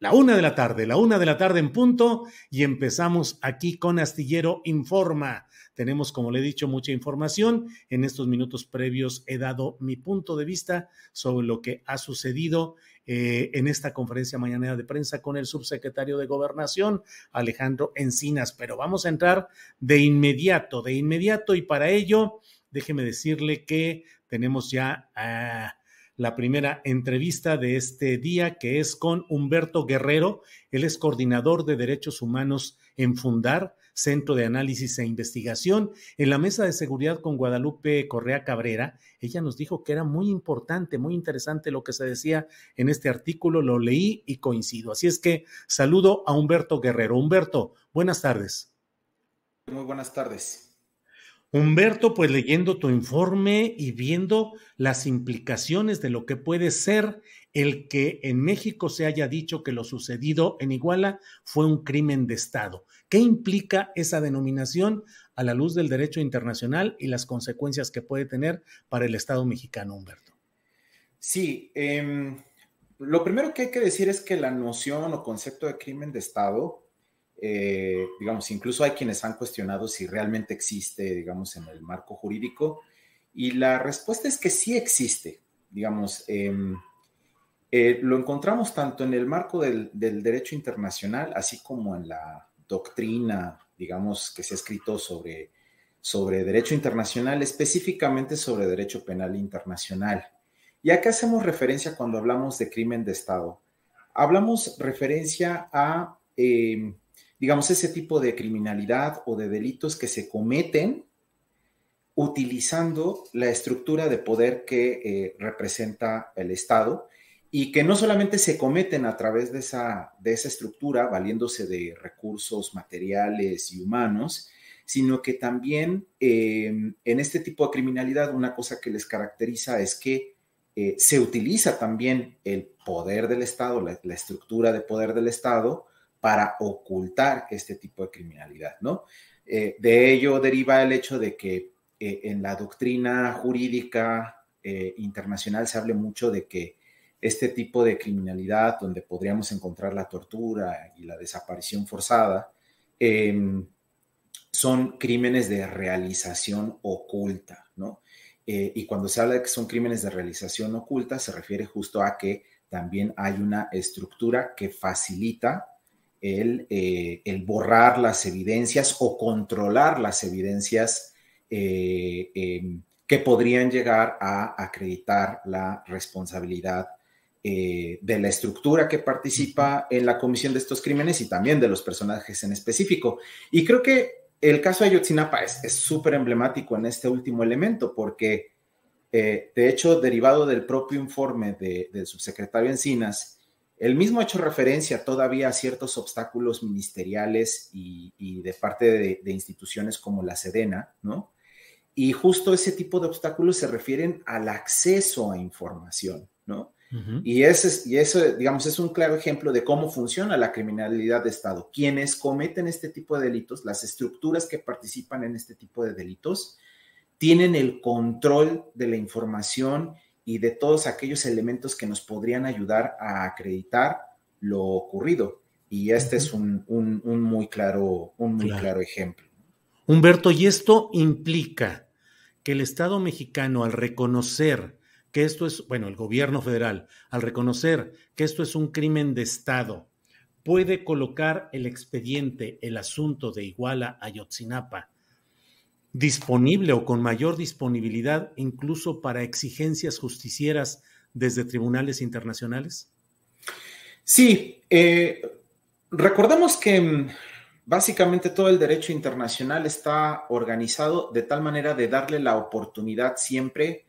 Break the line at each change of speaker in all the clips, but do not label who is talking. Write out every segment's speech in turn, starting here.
La una de la tarde, la una de la tarde en punto y empezamos aquí con Astillero Informa. Tenemos, como le he dicho, mucha información. En estos minutos previos he dado mi punto de vista sobre lo que ha sucedido eh, en esta conferencia mañanera de prensa con el subsecretario de Gobernación, Alejandro Encinas. Pero vamos a entrar de inmediato, de inmediato y para ello, déjeme decirle que tenemos ya... a la primera entrevista de este día, que es con Humberto Guerrero. Él es coordinador de derechos humanos en Fundar, Centro de Análisis e Investigación. En la mesa de seguridad con Guadalupe Correa Cabrera, ella nos dijo que era muy importante, muy interesante lo que se decía en este artículo. Lo leí y coincido. Así es que saludo a Humberto Guerrero. Humberto, buenas tardes.
Muy buenas tardes.
Humberto, pues leyendo tu informe y viendo las implicaciones de lo que puede ser el que en México se haya dicho que lo sucedido en Iguala fue un crimen de Estado. ¿Qué implica esa denominación a la luz del derecho internacional y las consecuencias que puede tener para el Estado mexicano, Humberto?
Sí, eh, lo primero que hay que decir es que la noción o concepto de crimen de Estado eh, digamos, incluso hay quienes han cuestionado si realmente existe, digamos, en el marco jurídico. Y la respuesta es que sí existe, digamos, em, eh, lo encontramos tanto en el marco del, derecho internacional, así como en la doctrina, digamos, que se ha escrito sobre, sobre derecho internacional, específicamente sobre derecho penal internacional. ¿Y a qué hacemos referencia cuando hablamos de crimen de Estado? Hablamos referencia a em, digamos, ese tipo de criminalidad o de delitos que se cometen utilizando la estructura de poder que eh, representa el Estado y que no solamente se cometen a través de esa, de esa estructura, valiéndose de recursos materiales y humanos, sino que también eh, en este tipo de criminalidad una cosa que les caracteriza es que eh, se utiliza también el poder del Estado, la estructura de poder del Estado, para ocultar este tipo de criminalidad, ¿no? Eh, de ello deriva el hecho de que eh, en la doctrina jurídica eh, internacional se hable mucho de que este tipo de criminalidad, donde podríamos encontrar la tortura y la desaparición forzada, em, son crímenes de realización oculta, ¿no? y cuando se habla de que son crímenes de realización oculta, se refiere justo a que también hay una estructura que facilita eh, el, borrar las evidencias o controlar las evidencias eh, em, que podrían llegar a acreditar la responsabilidad eh, de la estructura que participa en la comisión de estos crímenes y también de los personajes en específico. Y creo que el caso de Ayotzinapa es súper emblemático en este último elemento porque, de hecho, derivado del propio informe del subsecretario Encinas, el mismo ha hecho referencia todavía a ciertos obstáculos ministeriales y, de parte de, instituciones como la Sedena, ¿no? Y justo ese tipo de obstáculos se refieren al acceso a información, ¿no? y, ese, y eso, digamos, es un claro ejemplo de cómo funciona la criminalidad de Estado. Quienes cometen este tipo de delitos, las estructuras que participan en este tipo de delitos, tienen el control de la información y de todos aquellos elementos que nos podrían ayudar a acreditar lo ocurrido. Y este es un, muy, claro, un muy claro ejemplo.
Humberto, y esto implica que el Estado mexicano, al reconocer que esto es, bueno, el gobierno federal, al reconocer que esto es un crimen de Estado, puede colocar el expediente, el asunto de Iguala a Yotzinapa disponible o con mayor disponibilidad incluso para exigencias justicieras desde tribunales internacionales?
Sí, eh, recordamos que mm, básicamente todo el derecho internacional está organizado de tal manera de darle la oportunidad siempre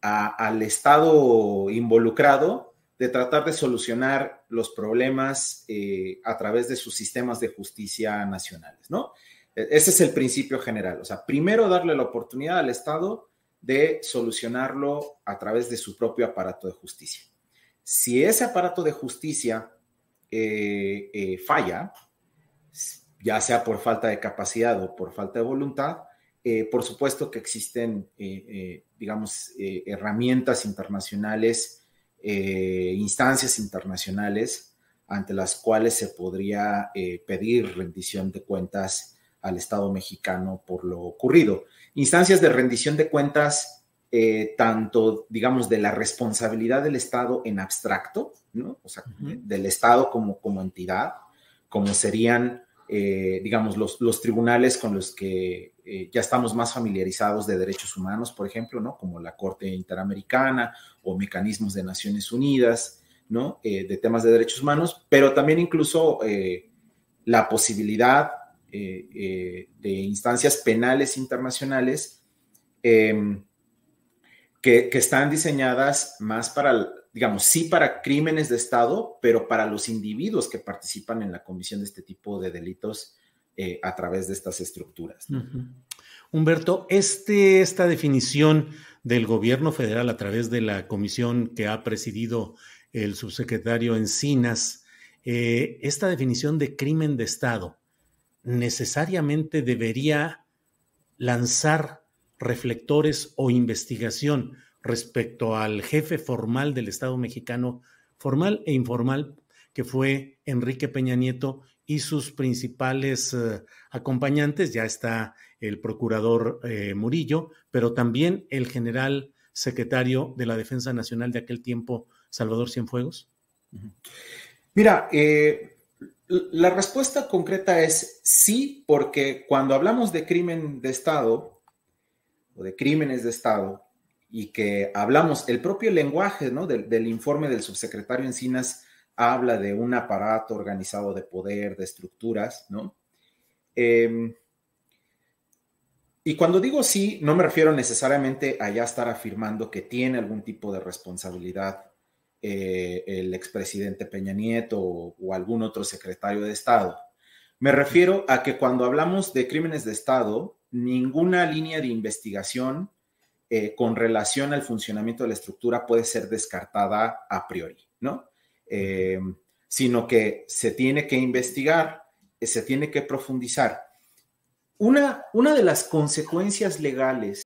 al Estado involucrado de tratar de solucionar los problemas eh, a través de sus sistemas de justicia nacionales, ¿no? E, ese es el principio general. O sea, primero darle la oportunidad al Estado de solucionarlo a través de su propio aparato de justicia. Si ese aparato de justicia eh, eh, falla, ya sea por falta de capacidad o por falta de voluntad, eh, por supuesto que existen, digamos, herramientas internacionales, instancias internacionales ante las cuales se podría pedir rendición de cuentas al Estado mexicano por lo ocurrido. Instancias de rendición de cuentas, eh, tanto, digamos, de la responsabilidad del Estado en abstracto, ¿no? O sea, del Estado como, como entidad, como serían, eh, digamos, los, los, tribunales con los que eh, ya estamos más familiarizados de derechos humanos, por ejemplo, ¿no? Como la Corte Interamericana o mecanismos de Naciones Unidas, ¿no? de temas de derechos humanos, pero también incluso la posibilidad eh, eh, de instancias penales internacionales em, que, están diseñadas más para, digamos, sí para crímenes de Estado, pero para los individuos que participan en la comisión de este tipo de delitos eh, a través de estas estructuras.
Humberto, este, esta definición del gobierno federal a través de la comisión que ha presidido el subsecretario Encinas, esta definición de crimen de Estado, necesariamente debería lanzar reflectores o investigación respecto al jefe formal del Estado mexicano, formal e informal, que fue Enrique Peña Nieto y sus principales eh, acompañantes. Ya está el procurador eh, Murillo, pero también el general secretario de la Defensa Nacional de aquel tiempo, Salvador Cienfuegos.
Mira, eh, la respuesta concreta es sí, porque cuando hablamos de crimen de Estado o de crímenes de Estado y que hablamos, el propio lenguaje ¿no? del, informe del subsecretario Encinas habla de un aparato organizado de poder, de estructuras, ¿no? Em, y cuando digo sí, no me refiero necesariamente a ya estar afirmando que tiene algún tipo de responsabilidad eh, el expresidente Peña Nieto o, algún otro secretario de Estado. Me refiero a que cuando hablamos de crímenes de Estado, ninguna línea de investigación eh, con relación al funcionamiento de la estructura puede ser descartada a priori, ¿no? Eh, sino que se tiene que investigar, se tiene que profundizar. Una, una de las consecuencias legales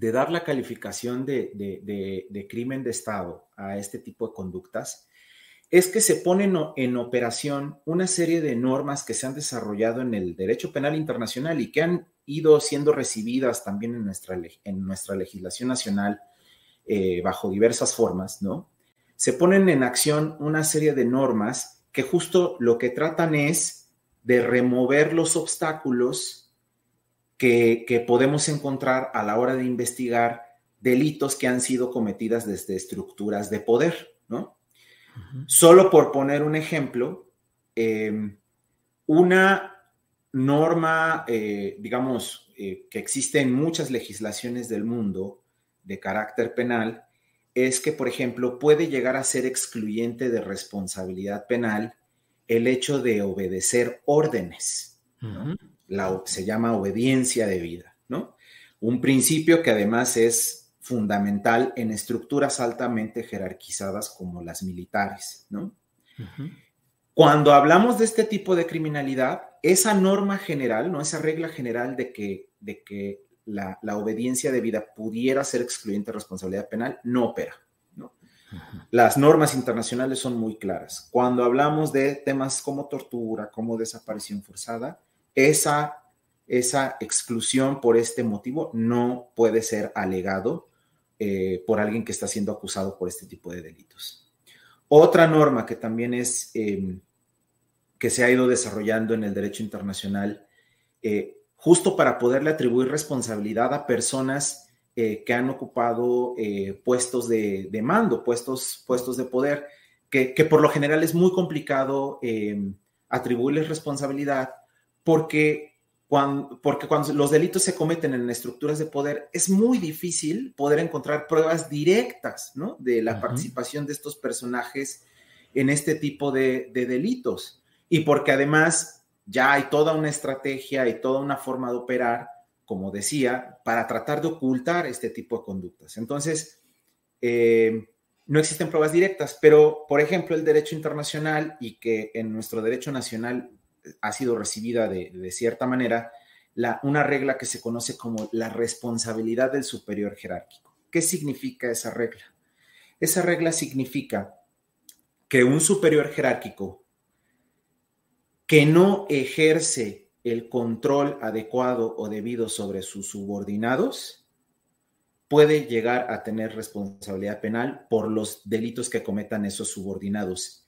De dar la calificación de, crimen de Estado a este tipo de conductas es que se ponen en operación una serie de normas que se han desarrollado en el derecho penal internacional y que han ido siendo recibidas también en nuestra, en nuestra legislación nacional eh, bajo diversas formas, ¿no? Se ponen en acción una serie de normas que justo lo que tratan es de remover los obstáculos que, que podemos encontrar a la hora de investigar delitos que han sido cometidas desde estructuras de poder, ¿no? Solo por poner un ejemplo, em, una norma, eh, digamos, eh, que existe en muchas legislaciones del mundo de carácter penal, es que, por ejemplo, puede llegar a ser excluyente de responsabilidad penal el hecho de obedecer órdenes. La, se llama obediencia de vida, ¿no? Un principio que además es fundamental en estructuras altamente jerarquizadas como las militares, ¿no? Cuando hablamos de este tipo de criminalidad, esa norma general, ¿no? Esa regla general de que, de que la, obediencia debida pudiera ser excluyente de responsabilidad penal, no opera. ¿no? Las normas internacionales son muy claras. Cuando hablamos de temas como tortura, como desaparición forzada, esa, esa exclusión por este motivo no puede ser alegado eh, por alguien que está siendo acusado por este tipo de delitos. Otra norma que también es, em, que se ha ido desarrollando en el derecho internacional, eh, justo para poderle atribuir responsabilidad a personas eh, que han ocupado puestos de, mando, puestos, puestos de poder, que, por lo general es muy complicado atribuirles responsabilidad porque cuando, porque cuando los delitos se cometen en estructuras de poder, es muy difícil poder encontrar pruebas directas ¿no? de la participación de estos personajes en este tipo de, de delitos. Y porque además ya hay toda una estrategia y toda una forma de operar, como decía, para tratar de ocultar este tipo de conductas. Entonces, eh, no existen pruebas directas, pero, por ejemplo, el derecho internacional y que en nuestro derecho nacional ha sido recibida de, cierta manera, la, una regla que se conoce como la responsabilidad del superior jerárquico. ¿Qué significa esa regla? Esa regla significa que un superior jerárquico que no ejerce el control adecuado o debido sobre sus subordinados, puede llegar a tener responsabilidad penal por los delitos que cometan esos subordinados.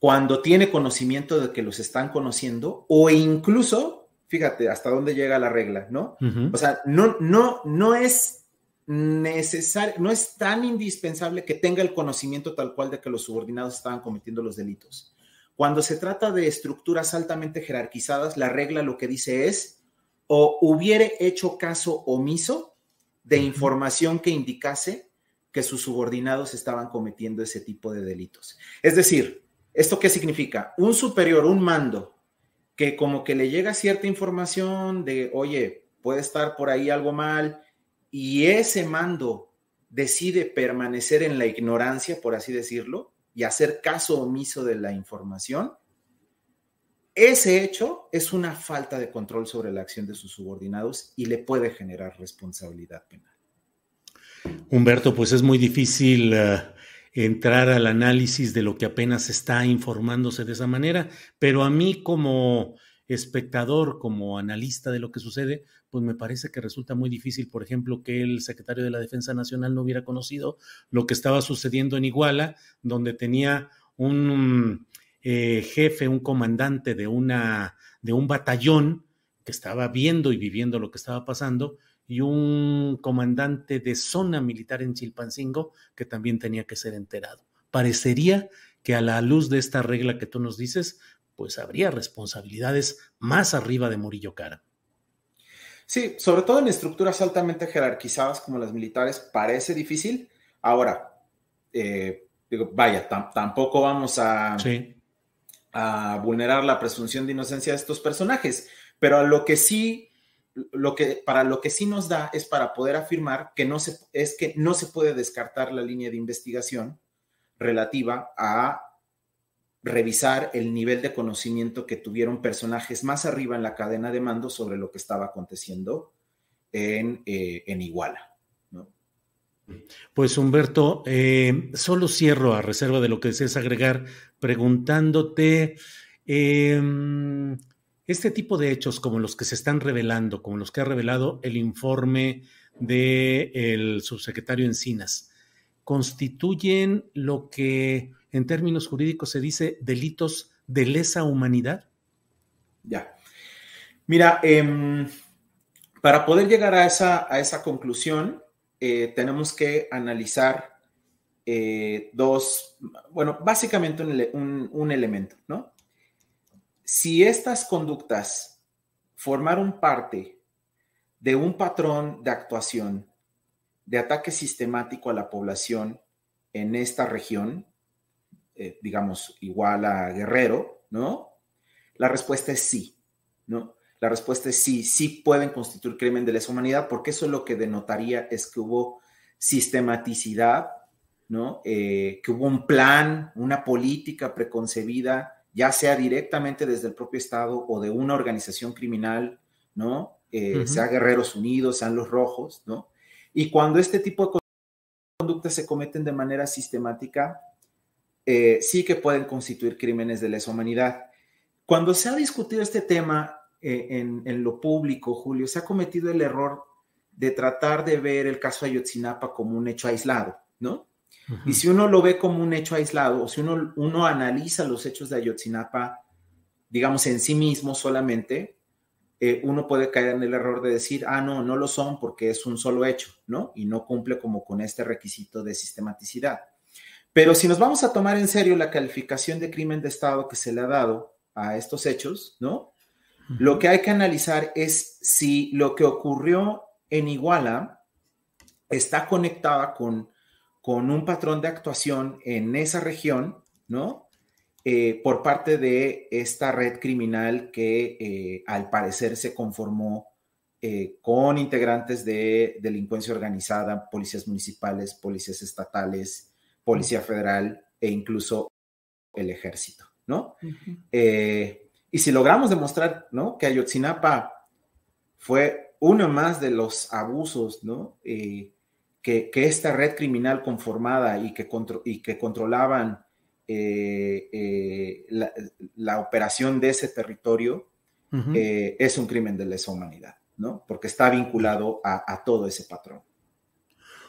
Cuando tiene conocimiento de que los están conociendo o incluso, fíjate hasta dónde llega la regla, ¿no? O sea, no, no, no es necesario, no es tan indispensable que tenga el conocimiento tal cual de que los subordinados estaban cometiendo los delitos. Cuando se trata de estructuras altamente jerarquizadas, la regla lo que dice es o hubiere hecho caso omiso de información que indicase que sus subordinados estaban cometiendo ese tipo de delitos. Es decir, ¿esto qué significa? Un superior, un mando, que como que le llega cierta información de, oye, puede estar por ahí algo mal, y ese mando decide permanecer en la ignorancia, por así decirlo, y hacer caso omiso de la información, ese hecho es una falta de control sobre la acción de sus subordinados y le puede generar responsabilidad penal.
Humberto, pues es muy difícil eh, entrar al análisis de lo que apenas está informándose de esa manera, pero a mí como espectador, como analista de lo que sucede, pues me parece que resulta muy difícil, por ejemplo, que el secretario de la Defensa Nacional no hubiera conocido lo que estaba sucediendo en Iguala, donde tenía un eh, jefe, un comandante de, una, de un batallón que estaba viendo y viviendo lo que estaba pasando, y un comandante de zona militar en Chilpancingo que también tenía que ser enterado. Parecería que a la luz de esta regla que tú nos dices, pues habría responsabilidades más arriba de Murillo Cara.
Sí, sobre todo en estructuras altamente jerarquizadas como las militares, parece difícil. Ahora, eh, digo, vaya, tampoco vamos a, a vulnerar la presunción de inocencia de estos personajes, pero a lo que sí, lo que, para lo que sí nos da es para poder afirmar que no se, es que no se puede descartar la línea de investigación relativa a revisar el nivel de conocimiento que tuvieron personajes más arriba en la cadena de mando sobre lo que estaba aconteciendo en, eh, Iguala.
Pues Humberto, eh, solo cierro a reserva de lo que desees agregar, preguntándote, em, este tipo de hechos como los que se están revelando, como los que ha revelado el informe del subsecretario Encinas constituyen lo que en términos jurídicos se dice delitos de lesa humanidad?
Ya. Mira, em, para poder llegar a esa, a esa conclusión, eh, tenemos que analizar eh, dos, bueno, básicamente un, elemento, ¿no? Si estas conductas formaron parte de un patrón de actuación de ataque sistemático a la población en esta región, eh, digamos, igual a Guerrero, ¿no? La respuesta es sí, ¿no? La respuesta es sí, sí pueden constituir crimen de lesa humanidad, porque eso lo que denotaría es que hubo sistematicidad, ¿no? Eh, que hubo un plan, una política preconcebida, ya sea directamente desde el propio Estado o de una organización criminal, ¿no? Eh, sea Guerreros Unidos, sean los Rojos, ¿no? Y cuando este tipo de conductas se cometen de manera sistemática, eh, sí que pueden constituir crímenes de lesa humanidad. Cuando se ha discutido este tema eh, en, lo público, Julio, se ha cometido el error de tratar de ver el caso Ayotzinapa como un hecho aislado, ¿no? Y si uno lo ve como un hecho aislado, o si uno, uno analiza los hechos de Ayotzinapa, digamos, en sí mismo solamente, eh, uno puede caer en el error de decir, ah, no, no lo son porque es un solo hecho, ¿no? Y no cumple como con este requisito de sistematicidad. Pero si nos vamos a tomar en serio la calificación de crimen de Estado que se le ha dado a estos hechos, ¿no? Lo que hay que analizar es si lo que ocurrió en Iguala está conectada con, con un patrón de actuación en esa región, ¿no? Eh, por parte de esta red criminal que eh, al parecer se conformó eh, con integrantes de delincuencia organizada, policías municipales, policías estatales, policía federal e incluso el ejército, ¿no? Y si logramos demostrar, ¿no? Que Ayotzinapa fue uno más de los abusos, ¿no? Eh, que, esta red criminal conformada y que, y que controlaban eh, eh, la, operación de ese territorio es un crimen de lesa humanidad, ¿no? Porque está vinculado a, a todo ese patrón.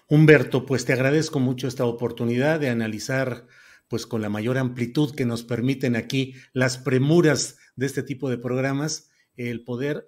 Humberto, pues te agradezco mucho esta oportunidad de analizar pues con la mayor amplitud que nos permiten aquí las premuras de este tipo de programas, el poder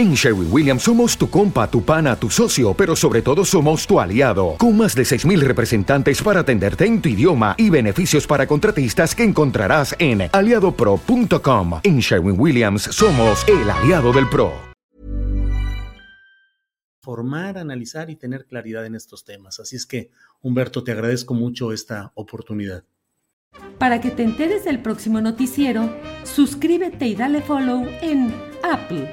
En Sherwin Williams somos tu compa, tu pana, tu socio, pero sobre todo somos tu aliado, con más de 6.000 representantes para atenderte en tu idioma y beneficios para contratistas que encontrarás en aliadopro.com. En Sherwin Williams somos el aliado del PRO
formar, analizar y tener claridad en estos temas. Así es que, Humberto, te agradezco mucho esta oportunidad.
Para que te enteres del próximo noticiero, suscríbete y dale follow en Apple,